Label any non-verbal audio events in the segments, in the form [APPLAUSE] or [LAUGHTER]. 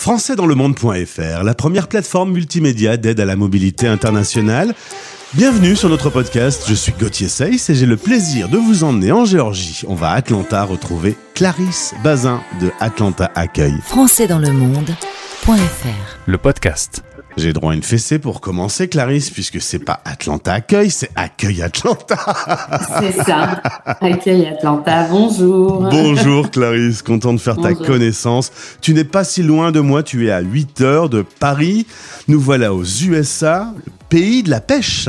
françaisdanslemonde.fr, la première plateforme multimédia d'aide à la mobilité internationale. Bienvenue sur notre podcast, je suis Gauthier Seyss et j'ai le plaisir de vous emmener en Géorgie. On va à Atlanta retrouver Clarisse Bazin de Atlanta Accueil. françaisdanslemonde.fr Le podcast. J'ai droit à une fessée pour commencer, Clarisse, puisque c'est pas Atlanta Accueil, c'est Accueil Atlanta. C'est ça. Accueil Atlanta, bonjour. Bonjour Clarisse, content de faire ta connaissance. Tu n'es pas si loin de moi, tu es à 8 heures de Paris. Nous voilà aux USA, le pays de la pêche.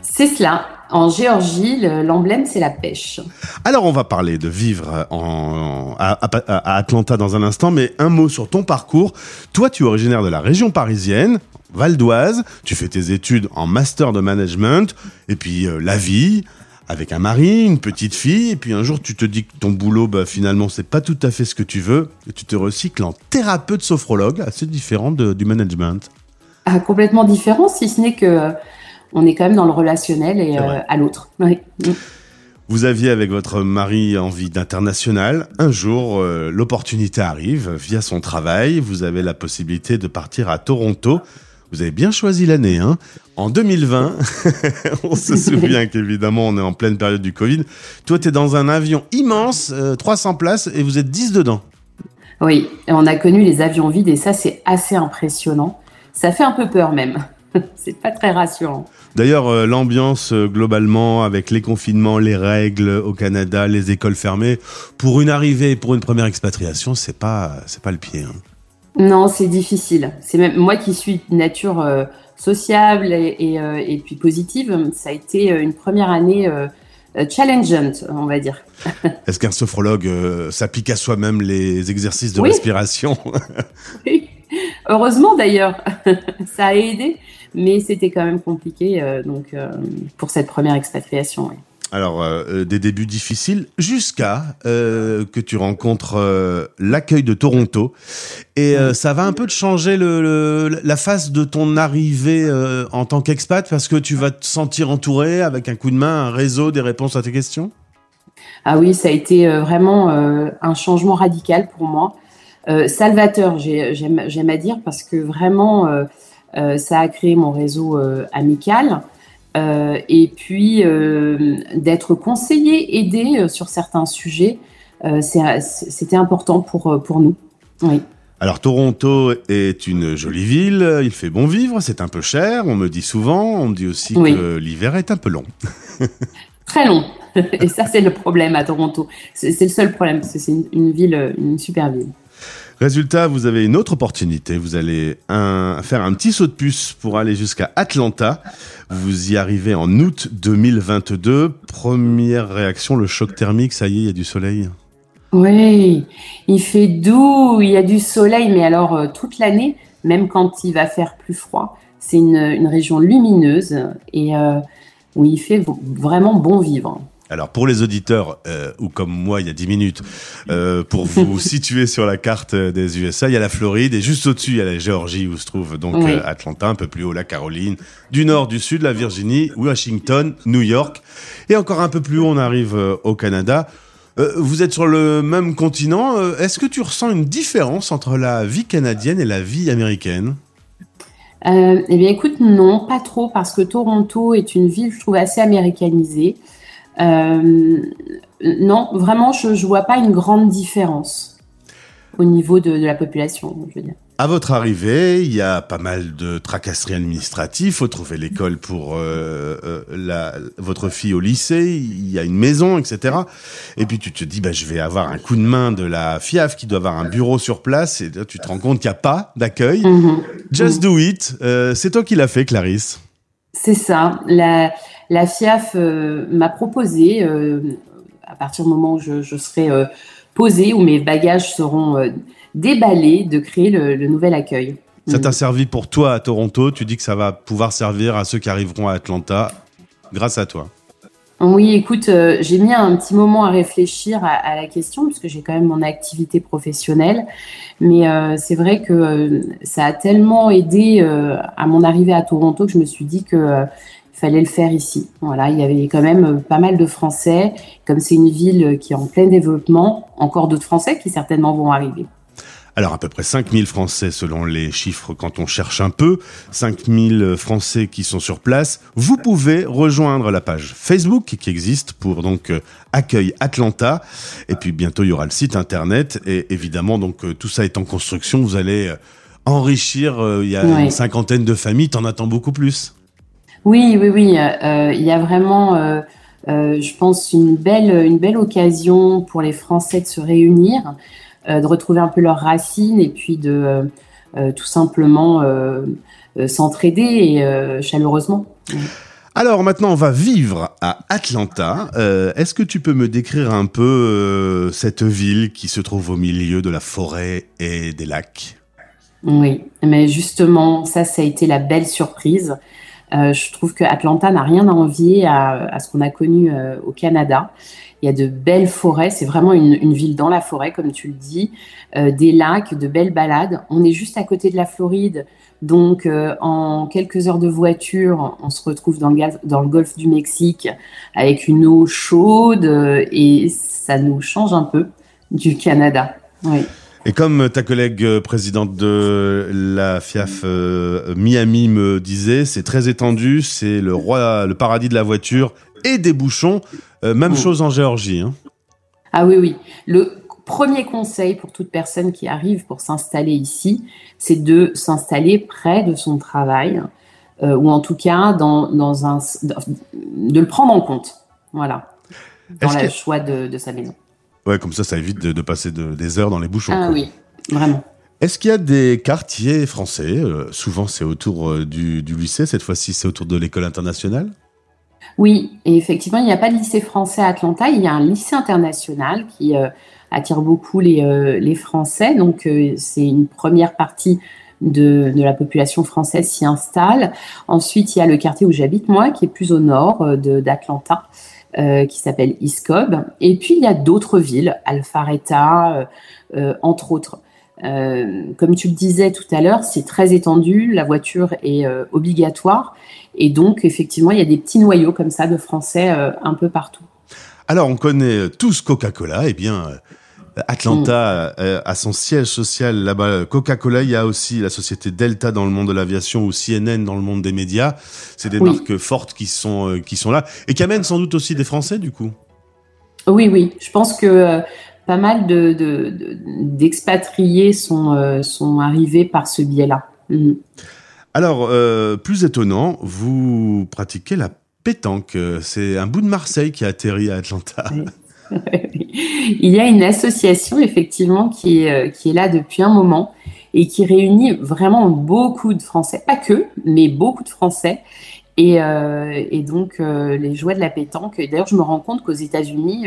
C'est cela. En Géorgie, le- l'emblème, c'est la pêche. Alors on va parler de vivre en, à, à- à Atlanta dans un instant, mais un mot sur ton parcours. Toi, tu es originaire de la région parisienne, Val d'Oise, tu fais tes études en master de management, et puis euh, la vie, avec un mari, une petite fille, et puis un jour tu te dis que ton boulot, bah, finalement, c'est pas tout à fait ce que tu veux, et tu te recycles en thérapeute sophrologue, assez différent de- du management. Ah, complètement différent, si ce n'est que euh, on est quand même dans le relationnel et euh, à l'autre. Oui. Mm. Vous aviez avec votre mari envie d'international. Un jour, euh, l'opportunité arrive via son travail. Vous avez la possibilité de partir à Toronto. Vous avez bien choisi l'année, hein En 2020, [LAUGHS] on se souvient qu'évidemment, on est en pleine période du Covid. Toi, tu es dans un avion immense, euh, 300 places, et vous êtes 10 dedans. Oui, et on a connu les avions vides et ça, c'est assez impressionnant. Ça fait un peu peur même. [LAUGHS] c'est pas très rassurant. D'ailleurs, euh, l'ambiance euh, globalement, avec les confinements, les règles au Canada, les écoles fermées, pour une arrivée et pour une première expatriation, c'est pas, c'est pas le pied. hein. Non, c'est difficile. C'est même moi qui suis nature euh, sociable et, et, et puis positive. Ça a été une première année challengeante, on va dire. [LAUGHS] Est-ce qu'un sophrologue s'applique à soi-même les exercices de Oui. respiration? [LAUGHS] Oui. Heureusement d'ailleurs, [LAUGHS] ça a aidé, mais c'était quand même compliqué euh, donc euh, pour cette première expatriation. oui. Alors, euh, des débuts difficiles jusqu'à euh, que tu rencontres euh, l'accueil de Toronto. Et ça va un peu te changer le, le- la face de ton arrivée en tant qu'expat parce que tu vas te sentir entouré avec un coup de main, un réseau, des réponses à tes questions? Ah oui, ça a été vraiment un changement radical pour moi. Salvateur, j'ai- j'aime à dire, parce que vraiment, ça a créé mon réseau euh, amical. Euh, et puis, euh, d'être conseillé, aidé euh, sur certains sujets, euh, c'était important pour, euh, pour nous. Oui. Alors Toronto est une jolie ville, il fait bon vivre, c'est un peu cher, on me dit souvent, on me dit aussi Oui. que l'hiver est un peu long. [LAUGHS] Très long. [LAUGHS] Et ça, c'est le problème à Toronto. C'est le seul problème, parce que c'est une, une ville, euh, une super ville. Résultat, vous avez une autre opportunité. Vous allez faire un petit saut de puce pour aller jusqu'à Atlanta. Vous y arrivez en août 2022. Première réaction, le choc thermique, ça y est, il y a du soleil. Oui, il fait doux, il y a du soleil, mais alors euh, toute l'année, même quand il va faire plus froid, c'est une, région lumineuse et euh, où il fait vraiment bon vivre. Alors pour les auditeurs, euh, ou comme moi il y a 10 minutes, euh, pour vous [LAUGHS] situer sur la carte des USA, il y a la Floride et juste au-dessus il y a la Géorgie où se trouve donc Oui. euh, Atlanta, un peu plus haut la Caroline, du nord, du sud, la Virginie, Washington, New York, et encore un peu plus haut on arrive euh, au Canada. Euh, vous êtes sur le même continent. euh, Est-ce que tu ressens une différence entre la vie canadienne et la vie américaine? Euh, eh bien, écoute, non, pas trop, parce que Toronto est une ville, je trouve, assez américanisée. Euh, non, vraiment, je ne vois pas une grande différence au niveau de, de la population, je veux dire. À votre arrivée, il y a pas mal de tracasseries administratives. Faut trouver l'école pour euh, euh, la, votre fille au lycée. Il y a une maison, etc. Et puis tu te dis, bah, je vais avoir un coup de main de la FIAF qui doit avoir un bureau sur place. Et là, tu te rends compte qu'il n'y a pas d'accueil. Mhm. Just do it. Euh, c'est toi qui l'as fait, Clarisse. C'est ça. La, la FIAF euh, m'a proposé, euh, à partir du moment où je, je serai euh, posée, où mes bagages seront déballés, de créer le, le nouvel accueil. Ça Mhm. t'a servi pour toi à Toronto. Tu dis que ça va pouvoir servir à ceux qui arriveront à Atlanta grâce à toi. Oui, écoute, euh, j'ai mis un petit moment à réfléchir à, à la question, puisque j'ai quand même mon activité professionnelle. Mais euh, c'est vrai que euh, ça a tellement aidé à mon arrivée à Toronto que je me suis dit que fallait le faire ici. Voilà, il y avait quand même euh, pas mal de Français. Comme c'est une ville qui est en plein développement, encore d'autres Français qui certainement vont arriver. Alors à peu près 5000 Français selon les chiffres quand on cherche un peu, 5000 Français qui sont sur place. Vous pouvez rejoindre la page Facebook qui existe pour donc euh, Accueil Atlanta et puis bientôt il y aura le site internet et évidemment donc euh, tout ça est en construction, vous allez enrichir, il y a Ouais. une cinquantaine de familles, t'en attends beaucoup plus. Oui, oui, oui. euh, Il y a vraiment, euh, euh, je pense, une belle, une belle occasion pour les Français de se réunir, euh, de retrouver un peu leurs racines et puis de euh, euh, tout simplement euh, euh, s'entraider et euh, chaleureusement. Alors maintenant, on va vivre à Atlanta. Euh, Est-ce que tu peux me décrire un peu euh, cette ville qui se trouve au milieu de la forêt et des lacs? Oui, mais justement, ça, ça a été la belle surprise. Euh, je trouve que Atlanta n'a rien à envier à, ce qu'on a connu euh, au Canada. Il y a de belles forêts, c'est vraiment une, ville dans la forêt, comme tu le dis, euh, des lacs, de belles balades. On est juste à côté de la Floride, donc en quelques heures de voiture, on se retrouve dans le, dans le golfe du Mexique avec une eau chaude et ça nous change un peu du Canada. Oui. Et comme ta collègue euh, présidente de la FIAF euh, Miami me disait, c'est très étendu, c'est le roi, le paradis de la voiture et des bouchons. Euh, même chose en Géorgie. Hein. Ah oui, oui. Le premier conseil pour toute personne qui arrive pour s'installer ici, c'est de s'installer près de son travail, euh, ou en tout cas dans, dans un, de le prendre en compte. Voilà. Dans le choix de, de sa maison. Ouais, comme ça, ça évite de, de passer de- des heures dans les bouchons. Ah quoi. oui, vraiment. Est-ce qu'il y a des quartiers français euh, Souvent, c'est autour euh, du, du lycée. Cette fois-ci, c'est autour de l'école internationale? Oui, et effectivement, il n'y a pas de lycée français à Atlanta, il y a un lycée international qui euh, attire beaucoup les, les Français. Donc, c'est une première partie de, de la population française s'y installe. Ensuite, il y a le quartier où j'habite, moi, qui est plus au nord d'Atlanta, euh, qui s'appelle East Cobb. Et puis, il y a d'autres villes, Alpharetta, euh, euh, entre autres. Comme tu le disais tout à l'heure, c'est très étendu, la voiture est obligatoire. Et donc, effectivement, il y a des petits noyaux comme ça de Français un peu partout. Alors, on connaît tous Coca-Cola. Eh bien, Atlanta euh, a son siège social là-bas. Coca-Cola, il y a aussi la société Delta dans le monde de l'aviation ou CNN dans le monde des médias. C'est des Oui. marques fortes qui sont, euh, qui sont là et qui amènent sans doute aussi des Français, du coup. Oui, oui, je pense que euh, pas mal de, de- de- d'expatriés sont, euh, sont arrivés par ce biais-là. Mhm. Alors, euh, plus étonnant, vous pratiquez la pétanque. Euh, C'est un bout de Marseille qui a atterri à Atlanta. [LAUGHS] [LAUGHS] Il y a une association effectivement qui est, euh, qui est là depuis un moment et qui réunit vraiment beaucoup de Français, pas que, mais beaucoup de Français. Et, euh, et donc euh, les jouets de la pétanque. D'ailleurs, je me rends compte qu'aux États-Unis,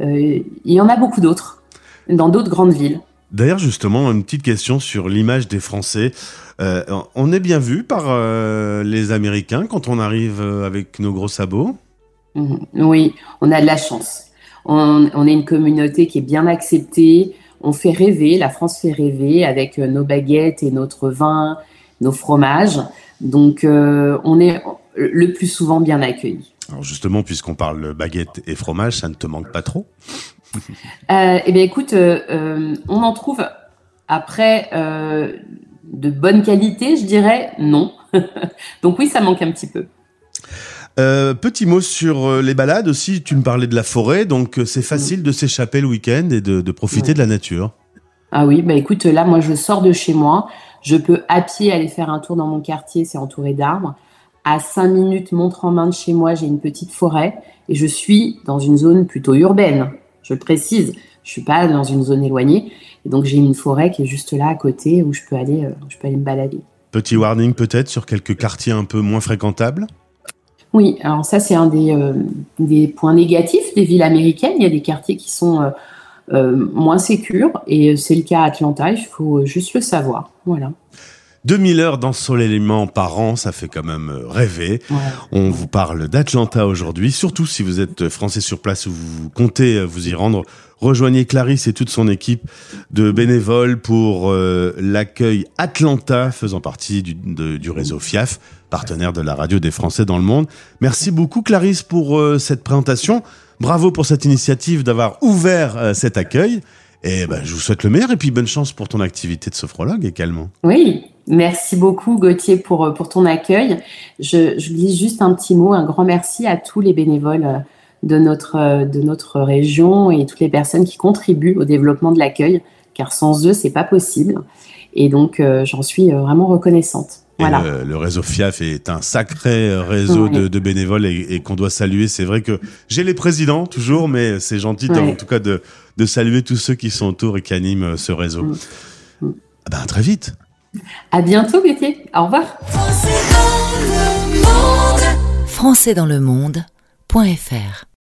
il y en a beaucoup d'autres, dans d'autres grandes villes. D'ailleurs, justement, une petite question sur l'image des Français. Euh, on est bien vu par euh, les Américains quand on arrive avec nos gros sabots? Mhm. Oui, on a de la chance. On, on est une communauté qui est bien acceptée. On fait rêver, la France fait rêver avec euh, nos baguettes et notre vin, nos fromages. Donc, euh, on est le plus souvent bien accueillis. Alors justement, puisqu'on parle baguette et fromage, ça ne te manque pas trop? [LAUGHS] Euh, eh bien, écoute, euh, on en trouve après de bonne qualité, je dirais non. [LAUGHS] Donc oui, ça manque un petit peu. Euh, petit mot sur euh, les balades aussi. Tu me parlais de la forêt, donc euh, c'est facile de s'échapper le week-end et de, de profiter Ouais. de la nature. Ah oui, bah écoute, là, moi, je sors de chez moi. Je peux à pied aller faire un tour dans mon quartier, c'est entouré d'arbres. À cinq minutes, montre en main de chez moi, j'ai une petite forêt et je suis dans une zone plutôt urbaine. Je le précise, je suis pas dans une zone éloignée. Et donc, j'ai une forêt qui est juste là à côté où je peux aller, je peux aller me balader. Petit warning peut-être sur quelques quartiers un peu moins fréquentables? Oui, alors ça, c'est un des, euh, des points négatifs des villes américaines. Il y a des quartiers qui sont euh, euh, moins sécures et c'est le cas à Atlanta. Il faut juste le savoir. Voilà. 2000 heures d'ensoleillement par an, ça fait quand même euh, rêver. On vous parle d'Atlanta aujourd'hui, surtout si vous êtes français sur place ou vous comptez euh, vous y rendre. Rejoignez Clarisse et toute son équipe de bénévoles pour euh, l'accueil Atlanta, faisant partie du, de- du réseau FIAF, partenaire de la radio des Français dans le monde. Merci beaucoup Clarisse pour euh, cette présentation. Bravo pour cette initiative d'avoir ouvert euh, cet accueil. Et ben, je vous souhaite le meilleur et puis bonne chance pour ton activité de sophrologue également. Oui, merci beaucoup Gauthier pour, pour ton accueil. Je, je juste un petit mot, un grand merci à tous les bénévoles de notre, de notre région et toutes les personnes qui contribuent au développement de l'accueil, car sans eux, c'est pas possible. Et donc, euh, j'en suis euh, vraiment reconnaissante. Voilà. Le, réseau FIAF est un sacré réseau de, de, bénévoles et, et qu'on doit saluer. C'est vrai que j'ai les présidents toujours, mais c'est gentil en tout cas de, de, saluer tous ceux qui sont autour et qui animent ce réseau. Mm. Mm. Ah ben, très vite. À bientôt, Gauthier. Au revoir. Français dans le monde. Français dans le monde.fr